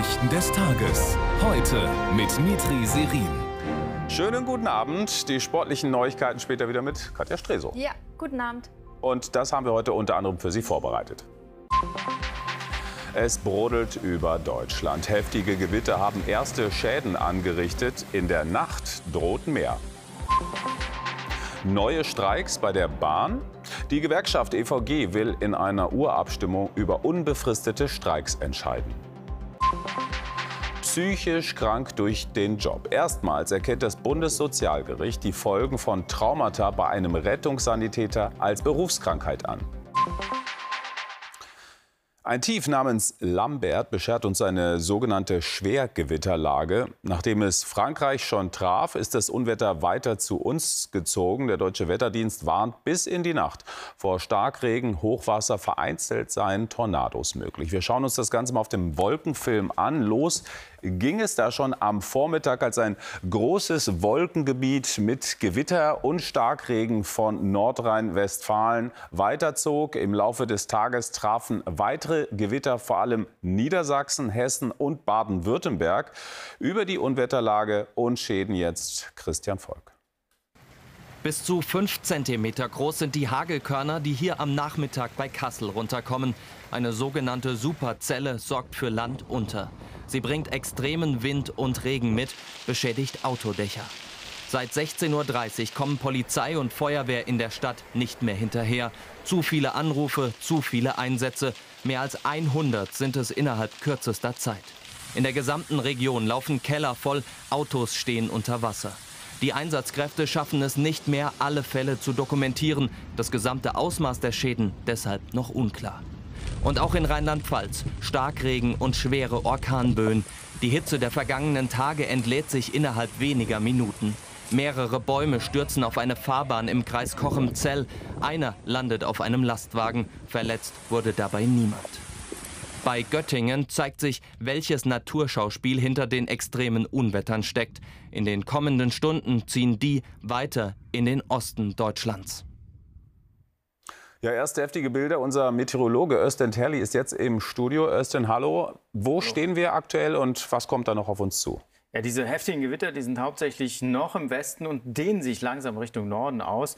Nachrichten des Tages. Heute mit Mitri Serin. Schönen guten Abend. Die sportlichen Neuigkeiten später wieder mit Katja Streso. Ja, guten Abend. Und das haben wir heute unter anderem für Sie vorbereitet. Es brodelt über Deutschland. Heftige Gewitter haben erste Schäden angerichtet. In der Nacht droht mehr. Neue Streiks bei der Bahn. Die Gewerkschaft EVG will in einer Urabstimmung über unbefristete Streiks entscheiden. Psychisch krank durch den Job. Erstmals erkennt das Bundessozialgericht die Folgen von Traumata bei einem Rettungssanitäter als Berufskrankheit an. Ein Tief namens Lambert beschert uns eine sogenannte Schwergewitterlage. Nachdem es Frankreich schon traf, ist das Unwetter weiter zu uns gezogen. Der deutsche Wetterdienst warnt bis in die Nacht vor Starkregen, Hochwasser, vereinzelt seien Tornados möglich. Wir schauen uns das Ganze mal auf dem Wolkenfilm an. Los ging es da schon am Vormittag, als ein großes Wolkengebiet mit Gewitter und Starkregen von Nordrhein-Westfalen weiterzog. Im Laufe des Tages trafen weitere Gewitter vor allem Niedersachsen, Hessen und Baden-Württemberg. Über die Unwetterlage und Schäden jetzt Christian Volk. Bis zu 5 cm groß sind die Hagelkörner, die hier am Nachmittag bei Kassel runterkommen. Eine sogenannte Superzelle sorgt für Land unter. Sie bringt extremen Wind und Regen mit, beschädigt Autodächer. Seit 16.30 Uhr kommen Polizei und Feuerwehr in der Stadt nicht mehr hinterher. Zu viele Anrufe, zu viele Einsätze. Mehr als 100 sind es innerhalb kürzester Zeit. In der gesamten Region laufen Keller voll, Autos stehen unter Wasser. Die Einsatzkräfte schaffen es nicht mehr, alle Fälle zu dokumentieren. Das gesamte Ausmaß der Schäden deshalb noch unklar. Und auch in Rheinland-Pfalz Starkregen und schwere Orkanböen. Die Hitze der vergangenen Tage entlädt sich innerhalb weniger Minuten. Mehrere Bäume stürzen auf eine Fahrbahn im Kreis Cochem-Zell. Einer landet auf einem Lastwagen. Verletzt wurde dabei niemand. Bei Göttingen zeigt sich, welches Naturschauspiel hinter den extremen Unwettern steckt. In den kommenden Stunden ziehen die weiter in den Osten Deutschlands. Ja, erste heftige Bilder. Unser Meteorologe Östen Terli ist jetzt im Studio. Östen, hallo. Wo stehen wir aktuell und was kommt da noch auf uns zu? Ja, diese heftigen Gewitter, die sind hauptsächlich noch im Westen und dehnen sich langsam Richtung Norden aus.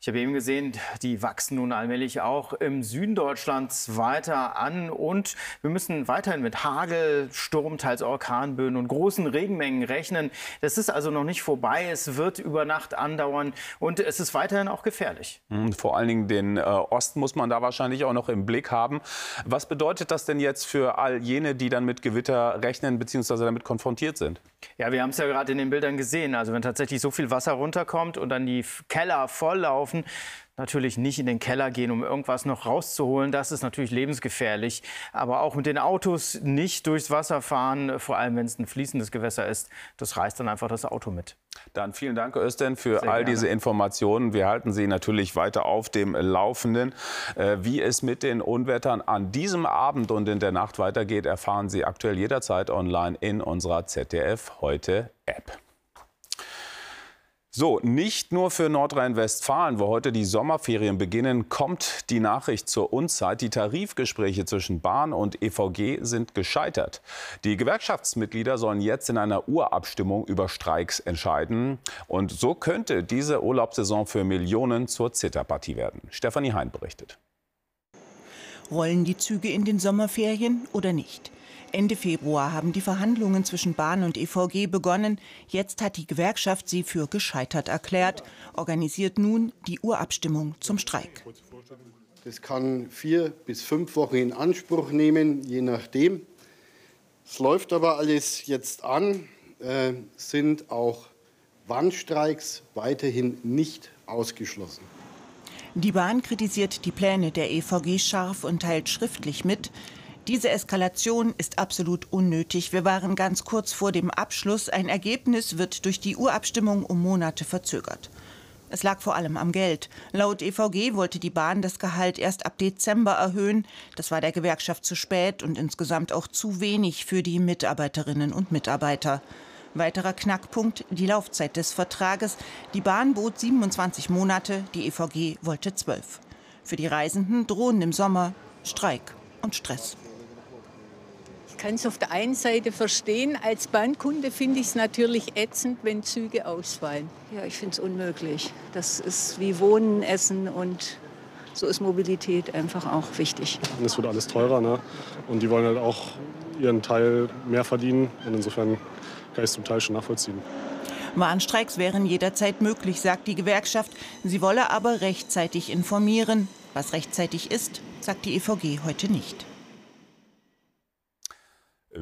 Ich habe eben gesehen, die wachsen nun allmählich auch im Süden Deutschlands weiter an und wir müssen weiterhin mit Hagel, Sturm, teils Orkanböen und großen Regenmengen rechnen. Das ist also noch nicht vorbei. Es wird über Nacht andauern und es ist weiterhin auch gefährlich. Hm, vor allen Dingen den äh, Osten muss man da wahrscheinlich auch noch im Blick haben. Was bedeutet das denn jetzt für all jene, die dann mit Gewitter rechnen bzw. damit konfrontiert sind? Ja, wir haben es ja gerade in den Bildern gesehen. Also wenn tatsächlich so viel Wasser runterkommt und dann die Keller volllaufen, natürlich nicht in den Keller gehen, um irgendwas noch rauszuholen. Das ist natürlich lebensgefährlich. Aber auch mit den Autos nicht durchs Wasser fahren, vor allem wenn es ein fließendes Gewässer ist. Das reißt dann einfach das Auto mit. Dann vielen Dank, Östen, für Sehr all gerne. diese Informationen. Wir halten Sie natürlich weiter auf dem Laufenden. Äh, wie es mit den Unwettern an diesem Abend und in der Nacht weitergeht, erfahren Sie aktuell jederzeit online in unserer ZDF heute App. So, nicht nur für Nordrhein-Westfalen, wo heute die Sommerferien beginnen, kommt die Nachricht zur Unzeit. Die Tarifgespräche zwischen Bahn und EVG sind gescheitert. Die Gewerkschaftsmitglieder sollen jetzt in einer Urabstimmung über Streiks entscheiden. Und so könnte diese Urlaubssaison für Millionen zur Zitterpartie werden. Stefanie Hein berichtet. Rollen die Züge in den Sommerferien oder nicht? Ende Februar haben die Verhandlungen zwischen Bahn und EVG begonnen. Jetzt hat die Gewerkschaft sie für gescheitert erklärt, organisiert nun die Urabstimmung zum Streik. Das kann vier bis fünf Wochen in Anspruch nehmen, je nachdem. Es läuft aber alles jetzt an, äh, sind auch Warnstreiks weiterhin nicht ausgeschlossen. Die Bahn kritisiert die Pläne der EVG scharf und teilt schriftlich mit, diese Eskalation ist absolut unnötig. Wir waren ganz kurz vor dem Abschluss. Ein Ergebnis wird durch die Urabstimmung um Monate verzögert. Es lag vor allem am Geld. Laut EVG wollte die Bahn das Gehalt erst ab Dezember erhöhen. Das war der Gewerkschaft zu spät und insgesamt auch zu wenig für die Mitarbeiterinnen und Mitarbeiter. Weiterer Knackpunkt die Laufzeit des Vertrages. Die Bahn bot 27 Monate, die EVG wollte 12. Für die Reisenden drohen im Sommer Streik und Stress kann es auf der einen Seite verstehen. Als Bahnkunde finde ich es natürlich ätzend, wenn Züge ausfallen. Ja, ich finde es unmöglich. Das ist wie Wohnen, Essen und so ist Mobilität einfach auch wichtig. Es wird alles teurer ne? und die wollen halt auch ihren Teil mehr verdienen und insofern kann ich es zum Teil schon nachvollziehen. Warnstreiks wären jederzeit möglich, sagt die Gewerkschaft. Sie wolle aber rechtzeitig informieren. Was rechtzeitig ist, sagt die EVG heute nicht.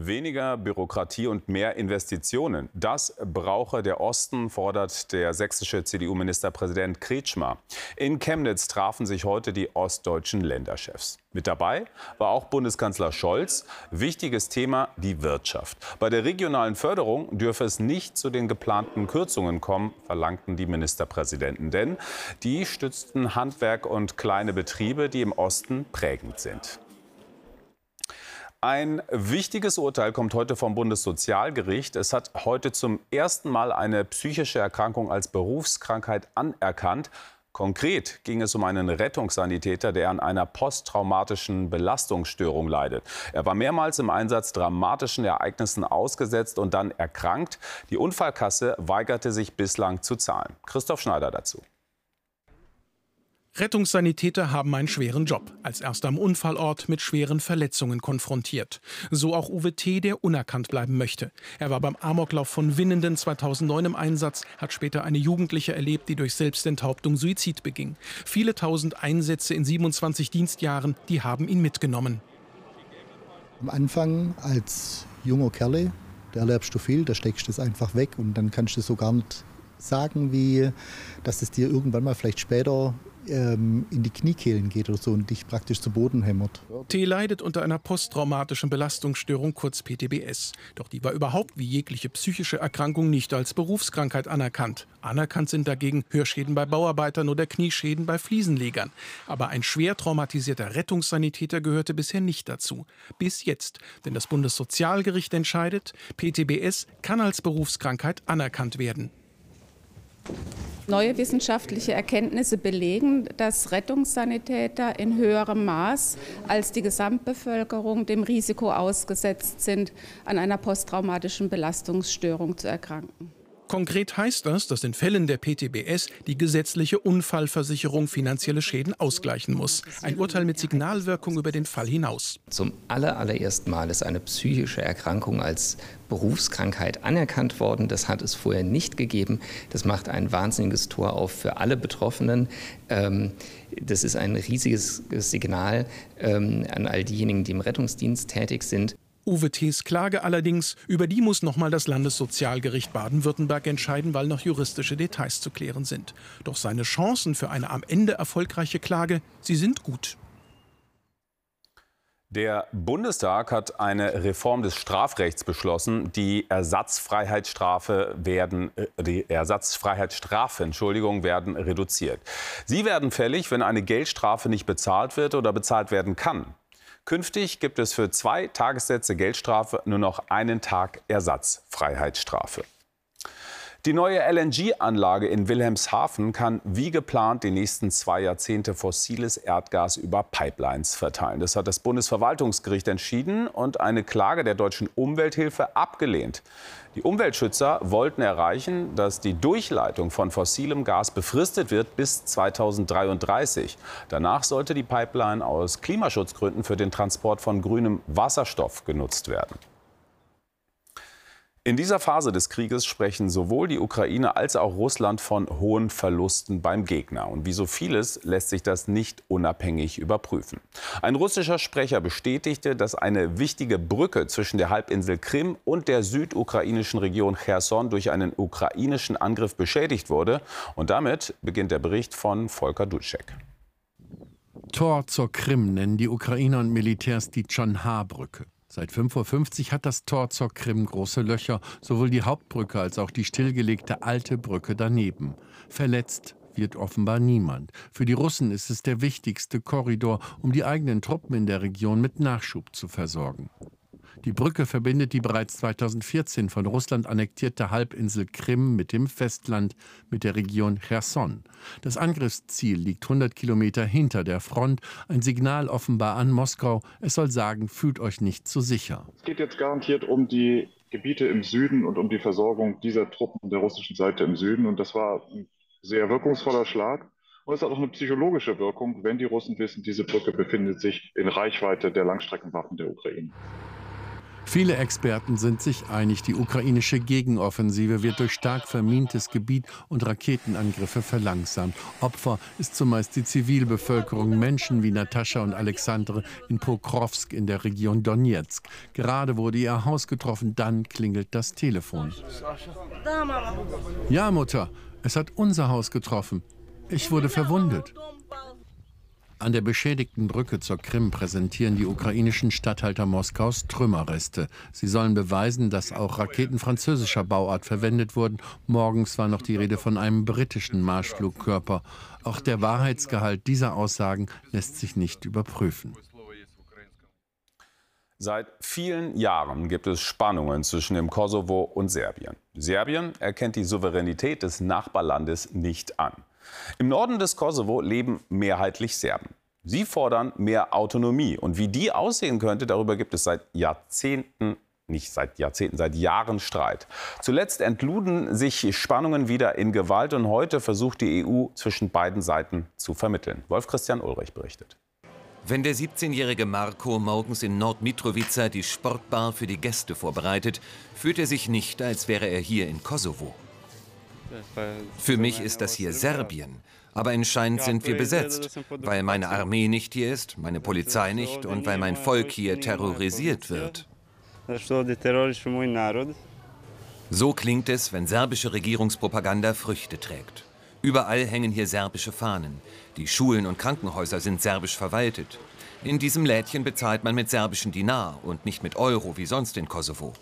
Weniger Bürokratie und mehr Investitionen. Das brauche der Osten, fordert der sächsische CDU-Ministerpräsident Kretschmer. In Chemnitz trafen sich heute die ostdeutschen Länderchefs. Mit dabei war auch Bundeskanzler Scholz. Wichtiges Thema die Wirtschaft. Bei der regionalen Förderung dürfe es nicht zu den geplanten Kürzungen kommen, verlangten die Ministerpräsidenten. Denn die stützten Handwerk und kleine Betriebe, die im Osten prägend sind. Ein wichtiges Urteil kommt heute vom Bundessozialgericht. Es hat heute zum ersten Mal eine psychische Erkrankung als Berufskrankheit anerkannt. Konkret ging es um einen Rettungssanitäter, der an einer posttraumatischen Belastungsstörung leidet. Er war mehrmals im Einsatz dramatischen Ereignissen ausgesetzt und dann erkrankt. Die Unfallkasse weigerte sich bislang zu zahlen. Christoph Schneider dazu. Rettungssanitäter haben einen schweren Job, als erster am Unfallort mit schweren Verletzungen konfrontiert. So auch Uwe T., der unerkannt bleiben möchte. Er war beim Amoklauf von Winnenden 2009 im Einsatz, hat später eine Jugendliche erlebt, die durch Selbstenthauptung Suizid beging. Viele tausend Einsätze in 27 Dienstjahren, die haben ihn mitgenommen. Am Anfang als junger Kerle, da erlebst du viel, da steckst du es einfach weg und dann kannst du so gar nicht sagen, wie dass es dir irgendwann mal vielleicht später ähm, in die Kniekehlen geht oder so und dich praktisch zu Boden hämmert. T leidet unter einer posttraumatischen Belastungsstörung, kurz PTBS. Doch die war überhaupt wie jegliche psychische Erkrankung nicht als Berufskrankheit anerkannt. Anerkannt sind dagegen Hörschäden bei Bauarbeitern oder Knieschäden bei Fliesenlegern. Aber ein schwer traumatisierter Rettungssanitäter gehörte bisher nicht dazu. Bis jetzt. Denn das Bundessozialgericht entscheidet, PTBS kann als Berufskrankheit anerkannt werden. Neue wissenschaftliche Erkenntnisse belegen, dass Rettungssanitäter in höherem Maß als die Gesamtbevölkerung dem Risiko ausgesetzt sind, an einer posttraumatischen Belastungsstörung zu erkranken. Konkret heißt das, dass in Fällen der PTBS die gesetzliche Unfallversicherung finanzielle Schäden ausgleichen muss. Ein Urteil mit Signalwirkung über den Fall hinaus. Zum allerersten Mal ist eine psychische Erkrankung als Berufskrankheit anerkannt worden. Das hat es vorher nicht gegeben. Das macht ein wahnsinniges Tor auf für alle Betroffenen. Ähm, das ist ein riesiges Signal ähm, an all diejenigen, die im Rettungsdienst tätig sind. Uwe T.s Klage allerdings, über die muss nochmal das Landessozialgericht Baden-Württemberg entscheiden, weil noch juristische Details zu klären sind. Doch seine Chancen für eine am Ende erfolgreiche Klage, sie sind gut. Der Bundestag hat eine Reform des Strafrechts beschlossen. Die Ersatzfreiheitsstrafe werden, äh, die Ersatzfreiheitsstrafen, Entschuldigung, werden reduziert. Sie werden fällig, wenn eine Geldstrafe nicht bezahlt wird oder bezahlt werden kann. Künftig gibt es für zwei Tagessätze Geldstrafe nur noch einen Tag Ersatzfreiheitsstrafe. Die neue LNG-Anlage in Wilhelmshaven kann wie geplant die nächsten zwei Jahrzehnte fossiles Erdgas über Pipelines verteilen. Das hat das Bundesverwaltungsgericht entschieden und eine Klage der deutschen Umwelthilfe abgelehnt. Die Umweltschützer wollten erreichen, dass die Durchleitung von fossilem Gas befristet wird bis 2033. Danach sollte die Pipeline aus Klimaschutzgründen für den Transport von grünem Wasserstoff genutzt werden. In dieser Phase des Krieges sprechen sowohl die Ukraine als auch Russland von hohen Verlusten beim Gegner. Und wie so vieles lässt sich das nicht unabhängig überprüfen. Ein russischer Sprecher bestätigte, dass eine wichtige Brücke zwischen der Halbinsel Krim und der südukrainischen Region Cherson durch einen ukrainischen Angriff beschädigt wurde. Und damit beginnt der Bericht von Volker Dutschek. Tor zur Krim nennen die Ukrainer und Militärs die Chonhar-Brücke. Seit 5.50 Uhr hat das Tor zur Krim große Löcher, sowohl die Hauptbrücke als auch die stillgelegte alte Brücke daneben. Verletzt wird offenbar niemand. Für die Russen ist es der wichtigste Korridor, um die eigenen Truppen in der Region mit Nachschub zu versorgen. Die Brücke verbindet die bereits 2014 von Russland annektierte Halbinsel Krim mit dem Festland, mit der Region Cherson. Das Angriffsziel liegt 100 Kilometer hinter der Front. Ein Signal offenbar an Moskau. Es soll sagen, fühlt euch nicht zu sicher. Es geht jetzt garantiert um die Gebiete im Süden und um die Versorgung dieser Truppen der russischen Seite im Süden. Und das war ein sehr wirkungsvoller Schlag. Und es hat auch eine psychologische Wirkung, wenn die Russen wissen, diese Brücke befindet sich in Reichweite der Langstreckenwaffen der Ukraine. Viele Experten sind sich einig, die ukrainische Gegenoffensive wird durch stark vermintes Gebiet und Raketenangriffe verlangsamt. Opfer ist zumeist die Zivilbevölkerung, Menschen wie Natascha und Alexandre in Pokrovsk in der Region Donetsk. Gerade wurde ihr Haus getroffen, dann klingelt das Telefon. Ja, Mutter, es hat unser Haus getroffen. Ich wurde verwundet. An der beschädigten Brücke zur Krim präsentieren die ukrainischen Statthalter Moskaus Trümmerreste. Sie sollen beweisen, dass auch Raketen französischer Bauart verwendet wurden. Morgens war noch die Rede von einem britischen Marschflugkörper. Auch der Wahrheitsgehalt dieser Aussagen lässt sich nicht überprüfen. Seit vielen Jahren gibt es Spannungen zwischen dem Kosovo und Serbien. Serbien erkennt die Souveränität des Nachbarlandes nicht an. Im Norden des Kosovo leben mehrheitlich Serben. Sie fordern mehr Autonomie. Und wie die aussehen könnte, darüber gibt es seit Jahrzehnten nicht seit Jahrzehnten, seit Jahren Streit. Zuletzt entluden sich Spannungen wieder in Gewalt und heute versucht die EU zwischen beiden Seiten zu vermitteln. Wolf Christian Ulrich berichtet. Wenn der 17-jährige Marco morgens in Nordmitrovica die Sportbar für die Gäste vorbereitet, fühlt er sich nicht, als wäre er hier in Kosovo. Für mich ist das hier Serbien. Aber anscheinend sind wir besetzt, weil meine Armee nicht hier ist, meine Polizei nicht und weil mein Volk hier terrorisiert wird. So klingt es, wenn serbische Regierungspropaganda Früchte trägt. Überall hängen hier serbische Fahnen. Die Schulen und Krankenhäuser sind serbisch verwaltet. In diesem Lädchen bezahlt man mit serbischen Dinar und nicht mit Euro wie sonst in Kosovo.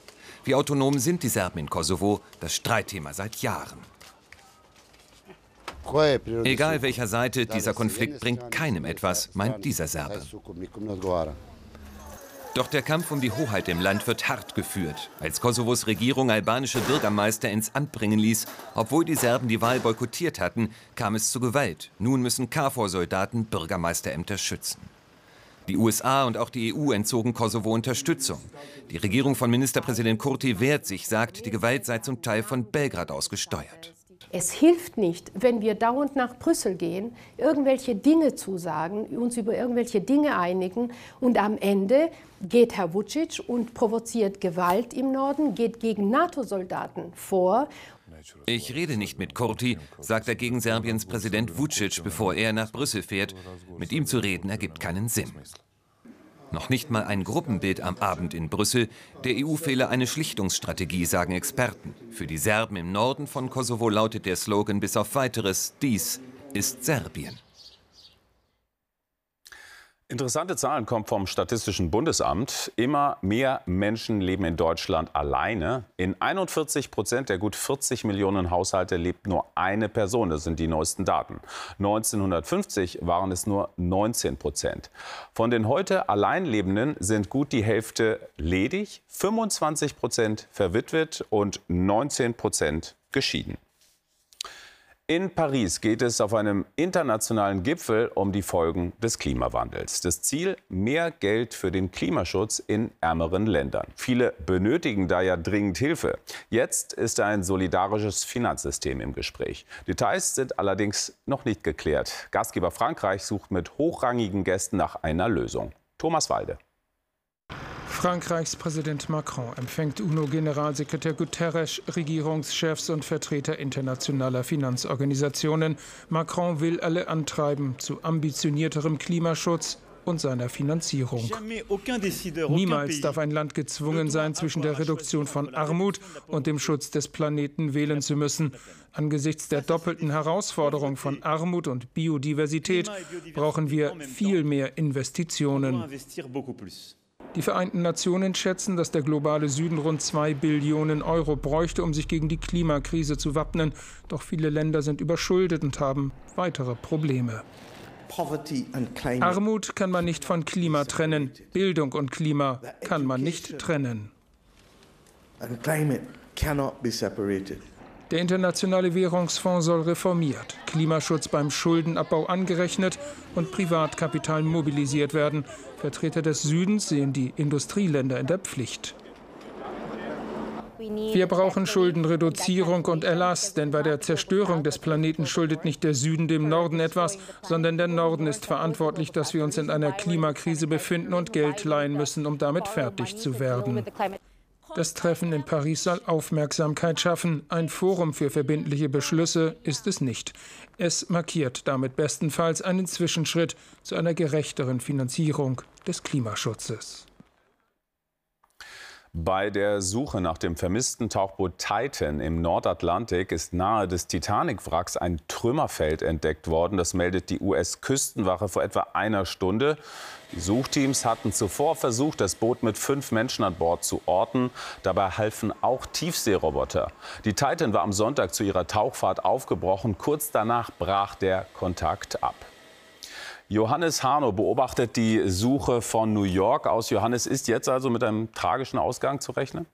Wie autonom sind die Serben in Kosovo? Das Streitthema seit Jahren. Egal welcher Seite, dieser Konflikt bringt keinem etwas, meint dieser Serbe. Doch der Kampf um die Hoheit im Land wird hart geführt, als Kosovos Regierung albanische Bürgermeister ins Amt bringen ließ. Obwohl die Serben die Wahl boykottiert hatten, kam es zu Gewalt. Nun müssen KFOR-Soldaten Bürgermeisterämter schützen. Die USA und auch die EU entzogen Kosovo Unterstützung. Die Regierung von Ministerpräsident Kurti wehrt sich, sagt, die Gewalt sei zum Teil von Belgrad aus gesteuert. Es hilft nicht, wenn wir dauernd nach Brüssel gehen, irgendwelche Dinge zusagen, uns über irgendwelche Dinge einigen und am Ende geht Herr Vucic und provoziert Gewalt im Norden, geht gegen NATO-Soldaten vor. Ich rede nicht mit Kurti, sagt er gegen Serbiens Präsident Vucic, bevor er nach Brüssel fährt. Mit ihm zu reden ergibt keinen Sinn. Noch nicht mal ein Gruppenbild am Abend in Brüssel. Der EU fehle eine Schlichtungsstrategie, sagen Experten. Für die Serben im Norden von Kosovo lautet der Slogan bis auf weiteres, dies ist Serbien. Interessante Zahlen kommen vom Statistischen Bundesamt. Immer mehr Menschen leben in Deutschland alleine. In 41 Prozent der gut 40 Millionen Haushalte lebt nur eine Person. Das sind die neuesten Daten. 1950 waren es nur 19 Prozent. Von den heute Alleinlebenden sind gut die Hälfte ledig, 25 Prozent verwitwet und 19 Prozent geschieden. In Paris geht es auf einem internationalen Gipfel um die Folgen des Klimawandels. Das Ziel, mehr Geld für den Klimaschutz in ärmeren Ländern. Viele benötigen da ja dringend Hilfe. Jetzt ist ein solidarisches Finanzsystem im Gespräch. Details sind allerdings noch nicht geklärt. Gastgeber Frankreich sucht mit hochrangigen Gästen nach einer Lösung. Thomas Walde. Frankreichs Präsident Macron empfängt UNO-Generalsekretär Guterres, Regierungschefs und Vertreter internationaler Finanzorganisationen. Macron will alle antreiben zu ambitionierterem Klimaschutz und seiner Finanzierung. Niemals darf ein Land gezwungen sein, zwischen der Reduktion von Armut und dem Schutz des Planeten wählen zu müssen. Angesichts der doppelten Herausforderung von Armut und Biodiversität brauchen wir viel mehr Investitionen. Die Vereinten Nationen schätzen, dass der globale Süden rund zwei Billionen Euro bräuchte, um sich gegen die Klimakrise zu wappnen. Doch viele Länder sind überschuldet und haben weitere Probleme. Armut kann man nicht von Klima trennen. Bildung und Klima kann man nicht trennen. Der Internationale Währungsfonds soll reformiert, Klimaschutz beim Schuldenabbau angerechnet und Privatkapital mobilisiert werden. Vertreter des Südens sehen die Industrieländer in der Pflicht. Wir brauchen Schuldenreduzierung und Erlass, denn bei der Zerstörung des Planeten schuldet nicht der Süden dem Norden etwas, sondern der Norden ist verantwortlich, dass wir uns in einer Klimakrise befinden und Geld leihen müssen, um damit fertig zu werden. Das Treffen in Paris soll Aufmerksamkeit schaffen. Ein Forum für verbindliche Beschlüsse ist es nicht. Es markiert damit bestenfalls einen Zwischenschritt zu einer gerechteren Finanzierung des Klimaschutzes. Bei der Suche nach dem vermissten Tauchboot Titan im Nordatlantik ist nahe des Titanic-Wracks ein Trümmerfeld entdeckt worden. Das meldet die US-Küstenwache vor etwa einer Stunde. Die Suchteams hatten zuvor versucht, das Boot mit fünf Menschen an Bord zu orten. Dabei halfen auch Tiefseeroboter. Die Titan war am Sonntag zu ihrer Tauchfahrt aufgebrochen. Kurz danach brach der Kontakt ab. Johannes Harno beobachtet die Suche von New York aus. Johannes, ist jetzt also mit einem tragischen Ausgang zu rechnen?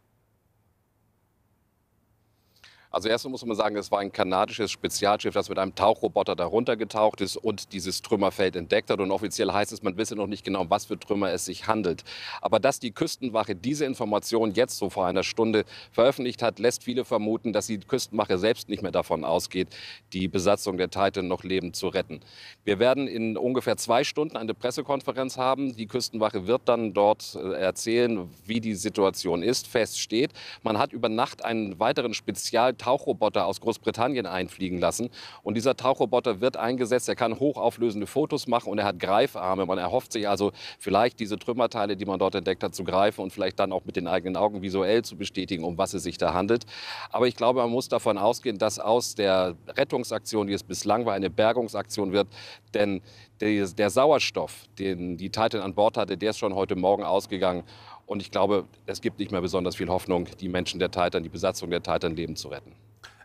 Also erstmal muss man sagen, es war ein kanadisches Spezialschiff, das mit einem Tauchroboter darunter getaucht ist und dieses Trümmerfeld entdeckt hat. Und offiziell heißt es, man wisse noch nicht genau, um was für Trümmer es sich handelt. Aber dass die Küstenwache diese Information jetzt so vor einer Stunde veröffentlicht hat, lässt viele vermuten, dass die Küstenwache selbst nicht mehr davon ausgeht, die Besatzung der Titan noch lebend zu retten. Wir werden in ungefähr zwei Stunden eine Pressekonferenz haben. Die Küstenwache wird dann dort äh, erzählen, wie die Situation ist. Fest steht, man hat über Nacht einen weiteren Spezial Tauchroboter aus Großbritannien einfliegen lassen. Und dieser Tauchroboter wird eingesetzt. Er kann hochauflösende Fotos machen und er hat Greifarme. Man erhofft sich also vielleicht diese Trümmerteile, die man dort entdeckt hat, zu greifen und vielleicht dann auch mit den eigenen Augen visuell zu bestätigen, um was es sich da handelt. Aber ich glaube, man muss davon ausgehen, dass aus der Rettungsaktion, die es bislang war, eine Bergungsaktion wird. Denn der Sauerstoff, den die Titan an Bord hatte, der ist schon heute Morgen ausgegangen. Und ich glaube, es gibt nicht mehr besonders viel Hoffnung, die Menschen der Titan, die Besatzung der Titan leben zu retten.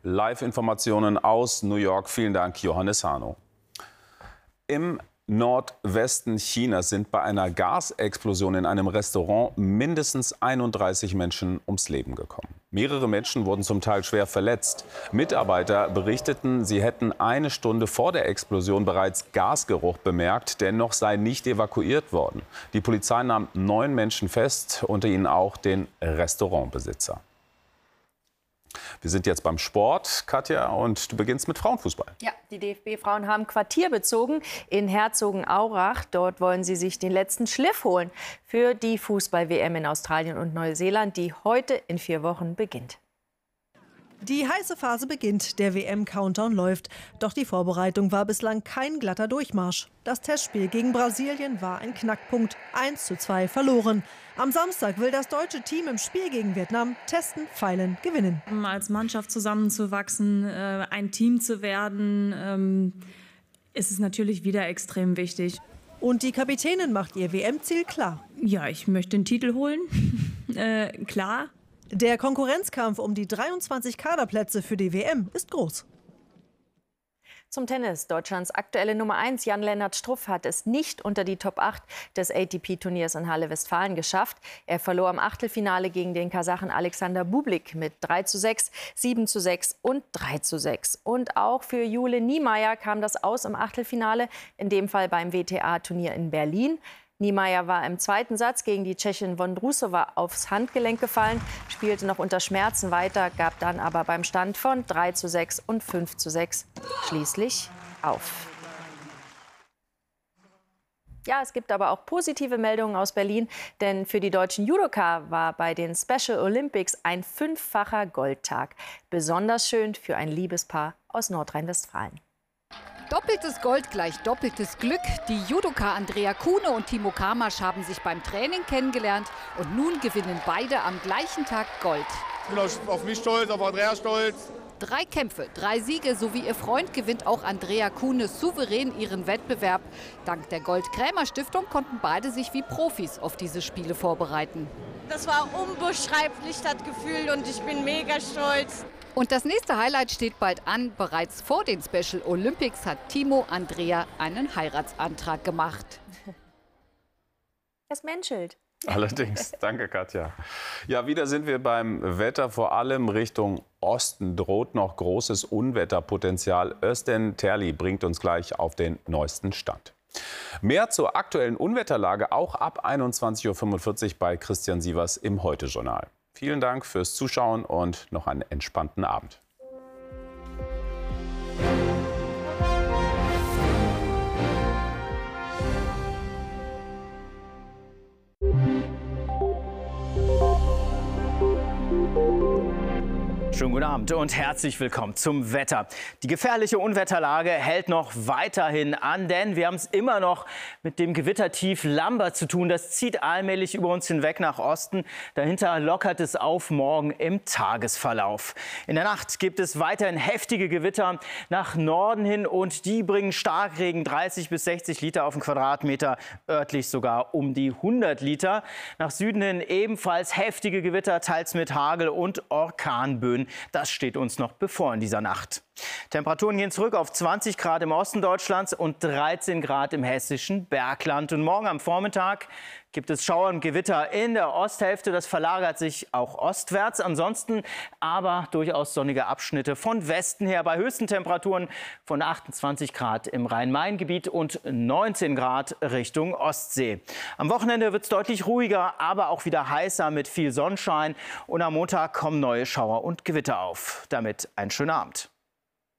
Live-Informationen aus New York. Vielen Dank, Johannes Hano. Im Nordwesten Chinas sind bei einer Gasexplosion in einem Restaurant mindestens 31 Menschen ums Leben gekommen. Mehrere Menschen wurden zum Teil schwer verletzt. Mitarbeiter berichteten, sie hätten eine Stunde vor der Explosion bereits Gasgeruch bemerkt, dennoch sei nicht evakuiert worden. Die Polizei nahm neun Menschen fest, unter ihnen auch den Restaurantbesitzer. Wir sind jetzt beim Sport, Katja, und du beginnst mit Frauenfußball. Ja, die DFB-Frauen haben Quartier bezogen in Herzogenaurach. Dort wollen sie sich den letzten Schliff holen für die Fußball-WM in Australien und Neuseeland, die heute in vier Wochen beginnt. Die heiße Phase beginnt, der WM-Countdown läuft. Doch die Vorbereitung war bislang kein glatter Durchmarsch. Das Testspiel gegen Brasilien war ein Knackpunkt. 1 zu 2 verloren. Am Samstag will das deutsche Team im Spiel gegen Vietnam testen, feilen, gewinnen. Als Mannschaft zusammenzuwachsen, äh, ein Team zu werden, ähm, ist es natürlich wieder extrem wichtig. Und die Kapitänin macht ihr WM-Ziel klar. Ja, ich möchte den Titel holen. äh, klar. Der Konkurrenzkampf um die 23 Kaderplätze für die WM ist groß. Zum Tennis. Deutschlands aktuelle Nummer 1 Jan-Lennart Struff hat es nicht unter die Top 8 des ATP-Turniers in Halle Westfalen geschafft. Er verlor im Achtelfinale gegen den Kasachen Alexander Bublik mit 3 zu 6, 7 zu 6 und 3 zu 6. Und auch für Jule Niemeyer kam das aus im Achtelfinale, in dem Fall beim WTA-Turnier in Berlin. Niemeyer war im zweiten Satz gegen die Tschechin Vondrusova aufs Handgelenk gefallen, spielte noch unter Schmerzen weiter, gab dann aber beim Stand von 3 zu 6 und 5 zu 6 schließlich auf. Ja, es gibt aber auch positive Meldungen aus Berlin, denn für die deutschen Judoka war bei den Special Olympics ein fünffacher Goldtag. Besonders schön für ein Liebespaar aus Nordrhein-Westfalen. Doppeltes Gold gleich doppeltes Glück. Die Judoka Andrea Kuhne und Timo Kamasch haben sich beim Training kennengelernt und nun gewinnen beide am gleichen Tag Gold. Ich bin auf mich stolz, auf Andrea stolz. Drei Kämpfe, drei Siege sowie ihr Freund gewinnt auch Andrea Kuhne souverän ihren Wettbewerb. Dank der Gold-Krämer-Stiftung konnten beide sich wie Profis auf diese Spiele vorbereiten. Das war unbeschreiblich, das Gefühl, und ich bin mega stolz. Und das nächste Highlight steht bald an. Bereits vor den Special Olympics hat Timo Andrea einen Heiratsantrag gemacht. Es menschelt. Allerdings, danke Katja. Ja, wieder sind wir beim Wetter, vor allem Richtung Osten droht noch großes Unwetterpotenzial. Östen Terli bringt uns gleich auf den neuesten Stand. Mehr zur aktuellen Unwetterlage auch ab 21.45 Uhr bei Christian Sievers im Heute-Journal. Vielen Dank fürs Zuschauen und noch einen entspannten Abend. Schönen guten Abend und herzlich willkommen zum Wetter. Die gefährliche Unwetterlage hält noch weiterhin an, denn wir haben es immer noch mit dem Gewittertief Lambert zu tun. Das zieht allmählich über uns hinweg nach Osten. Dahinter lockert es auf morgen im Tagesverlauf. In der Nacht gibt es weiterhin heftige Gewitter nach Norden hin und die bringen Starkregen 30 bis 60 Liter auf den Quadratmeter, örtlich sogar um die 100 Liter. Nach Süden hin ebenfalls heftige Gewitter, teils mit Hagel und Orkanböen. Das steht uns noch bevor in dieser Nacht. Temperaturen gehen zurück auf 20 Grad im Osten Deutschlands und 13 Grad im hessischen Bergland. Und morgen am Vormittag gibt es Schauer und Gewitter in der Osthälfte. Das verlagert sich auch ostwärts. Ansonsten aber durchaus sonnige Abschnitte von Westen her bei höchsten Temperaturen von 28 Grad im Rhein-Main-Gebiet und 19 Grad Richtung Ostsee. Am Wochenende wird es deutlich ruhiger, aber auch wieder heißer mit viel Sonnenschein. Und am Montag kommen neue Schauer und Gewitter auf. Damit einen schönen Abend.